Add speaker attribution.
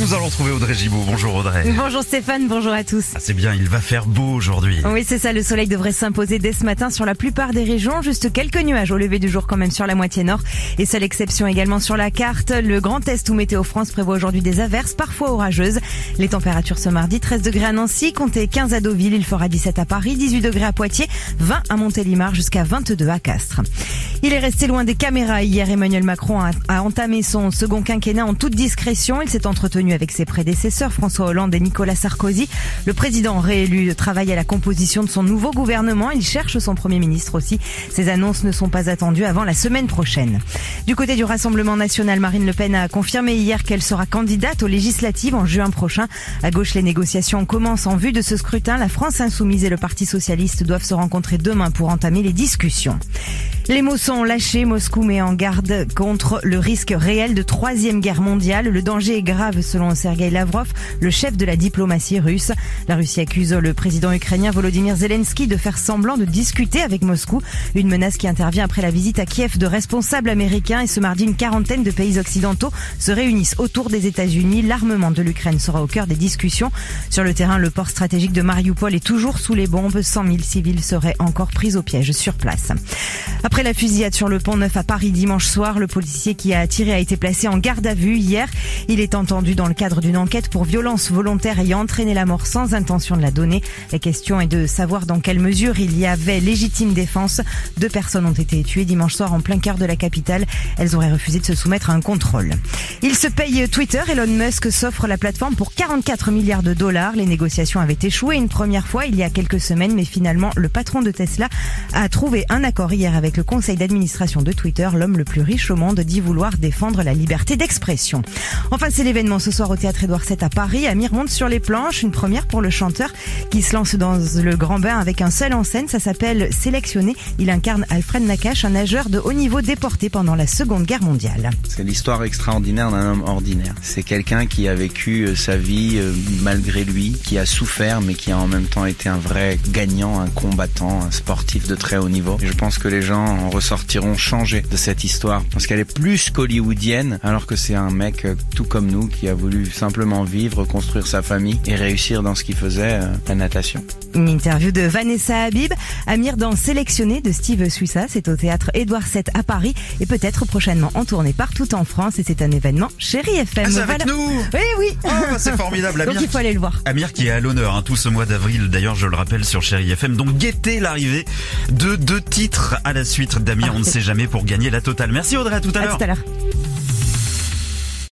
Speaker 1: Nous allons trouver Audrey Gibaud. Bonjour Audrey.
Speaker 2: Bonjour Stéphane, bonjour à tous.
Speaker 1: Ah, c'est bien, il va faire beau aujourd'hui.
Speaker 2: Oui, c'est ça, le soleil devrait s'imposer dès ce matin sur la plupart des régions. Juste quelques nuages au lever du jour quand même sur la moitié nord. Et seule exception également sur la carte, le Grand Est où Météo France prévoit aujourd'hui des averses, parfois orageuses. Les températures ce mardi, 13 degrés à Nancy, comptez 15 à Deauville, il fera 17 à Paris, 18 degrés à Poitiers, 20 à Montélimar, jusqu'à 22 à Castres. Il est resté loin des caméras hier. Emmanuel Macron a entamé son second quinquennat en toute discrétion. Il s'est entretenu avec ses prédécesseurs, François Hollande et Nicolas Sarkozy. Le président réélu travaille à la composition de son nouveau gouvernement. Il cherche son premier ministre aussi. Ces annonces ne sont pas attendues avant la semaine prochaine. Du côté du Rassemblement national, Marine Le Pen a confirmé hier qu'elle sera candidate aux législatives en juin prochain. À gauche, les négociations commencent en vue de ce scrutin. La France insoumise et le Parti socialiste doivent se rencontrer demain pour entamer les discussions. Les mots sont lâchés. Moscou met en garde contre le risque réel de troisième guerre mondiale. Le danger est grave selon Sergei Lavrov, le chef de la diplomatie russe. La Russie accuse le président ukrainien Volodymyr Zelensky de faire semblant de discuter avec Moscou. Une menace qui intervient après la visite à Kiev de responsables américains et ce mardi une quarantaine de pays occidentaux se réunissent autour des États-Unis. L'armement de l'Ukraine sera au cœur des discussions. Sur le terrain, le port stratégique de Mariupol est toujours sous les bombes. 100 000 civils seraient encore pris au piège sur place. Après la fusillade sur le pont Neuf à Paris dimanche soir, le policier qui a tiré a été placé en garde à vue hier. Il est entendu dans le cadre d'une enquête pour violence volontaire ayant entraîné la mort sans intention de la donner. La question est de savoir dans quelle mesure il y avait légitime défense. Deux personnes ont été tuées dimanche soir en plein cœur de la capitale. Elles auraient refusé de se soumettre à un contrôle. Il se paye Twitter. Elon Musk s'offre la plateforme pour 44 milliards de dollars. Les négociations avaient échoué une première fois il y a quelques semaines, mais finalement, le patron de Tesla a trouvé un accord hier avec le conseil d'administration de Twitter. L'homme le plus riche au monde dit vouloir défendre la liberté d'expression. Enfin, c'est l'événement ce soir au théâtre Édouard VII à Paris. Amir monte sur les planches, une première pour le chanteur qui se lance dans le grand bain avec un seul en scène. Ça s'appelle Sélectionné. Il incarne Alfred Nakache, un nageur de haut niveau déporté pendant la Seconde Guerre mondiale.
Speaker 3: C'est l'histoire extraordinaire d'un homme ordinaire. C'est quelqu'un qui a vécu euh, sa vie euh, malgré lui, qui a souffert, mais qui a en même temps été un vrai gagnant, un combattant, un sportif de très haut niveau. Je pense que les gens en ressortiront changés de cette histoire, parce qu'elle est plus qu'hollywoodienne, alors que c'est un mec euh, tout comme nous qui a voulu simplement vivre, construire sa famille et réussir dans ce qu'il faisait, euh, la natation.
Speaker 2: Une interview de Vanessa Habib, Amir dans Sélectionné de Steve Suissa. C'est au théâtre Édouard VII à Paris et peut-être prochainement en tournée partout en France. Et c'est un événement Chéri FM.
Speaker 1: Ah, c'est avec nous
Speaker 2: Oui, oui.
Speaker 1: Oh, bah, c'est formidable,
Speaker 2: Donc
Speaker 1: Amir.
Speaker 2: il faut aller le voir.
Speaker 1: Amir qui est à l'honneur hein, tout ce mois d'avril, d'ailleurs je le rappelle sur Chéri FM. Donc guettez l'arrivée de deux titres à la suite d'Amir, on ne sait jamais pour gagner la totale. Merci Audrey, à
Speaker 2: tout à l'heure.